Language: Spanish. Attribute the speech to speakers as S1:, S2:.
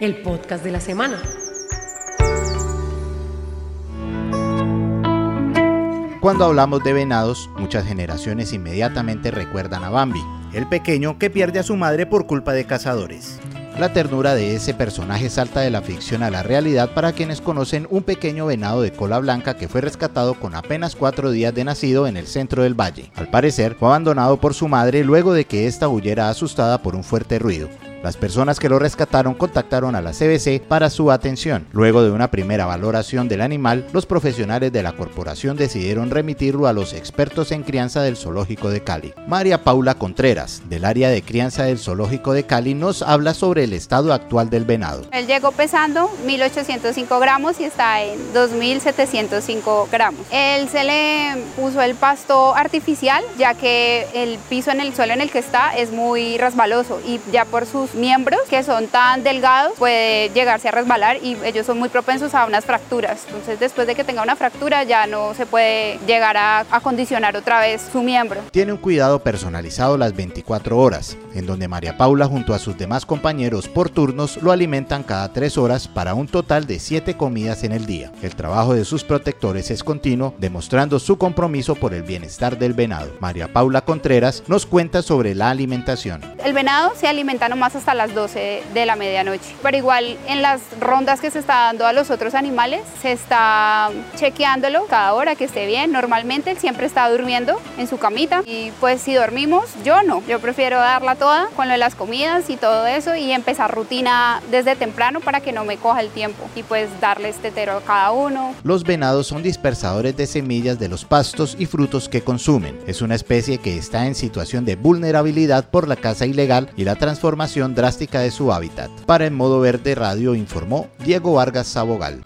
S1: el podcast de la semana.
S2: Cuando hablamos de venados, muchas generaciones inmediatamente recuerdan a Bambi, el pequeño que pierde a su madre por culpa de cazadores. La ternura de ese personaje salta de la ficción a la realidad para quienes conocen un pequeño venado de cola blanca que fue rescatado con apenas cuatro días de nacido en el centro del valle. Al parecer, fue abandonado por su madre luego de que ésta huyera asustada por un fuerte ruido. Las personas que lo rescataron contactaron a la CBC para su atención. Luego de una primera valoración del animal, los profesionales de la corporación decidieron remitirlo a los expertos en crianza del Zoológico de Cali. María Paula Contreras, del área de crianza del Zoológico de Cali, nos habla sobre el estado actual del venado.
S3: Él llegó pesando 1.805 gramos y está en 2.705 gramos. Él se le puso el pasto artificial, ya que el piso en el suelo en el que está es muy resbaloso y ya por sus miembros que son tan delgados puede llegarse a resbalar y ellos son muy propensos a unas fracturas. Entonces después de que tenga una fractura ya no se puede llegar a acondicionar otra vez su miembro.
S2: Tiene un cuidado personalizado las 24 horas, en donde María Paula junto a sus demás compañeros por turnos lo alimentan cada 3 horas para un total de 7 comidas en el día. El trabajo de sus protectores es continuo, demostrando su compromiso por el bienestar del venado. María Paula Contreras nos cuenta sobre la alimentación.
S3: El venado se alimenta nomás hasta las 12 de la medianoche. Pero igual en las rondas que se está dando a los otros animales, se está chequeándolo cada hora que esté bien. Normalmente él siempre está durmiendo en su camita y pues si dormimos, yo no. Yo prefiero darla toda con las comidas y todo eso y empezar rutina desde temprano para que no me coja el tiempo y pues darles tetero a cada uno.
S2: Los venados son dispersadores de semillas de los pastos y frutos que consumen. Es una especie que está en situación de vulnerabilidad por la caza y la transformación drástica de su hábitat. Para En Modo Verde Radio informó Diego Vargas Sabogal.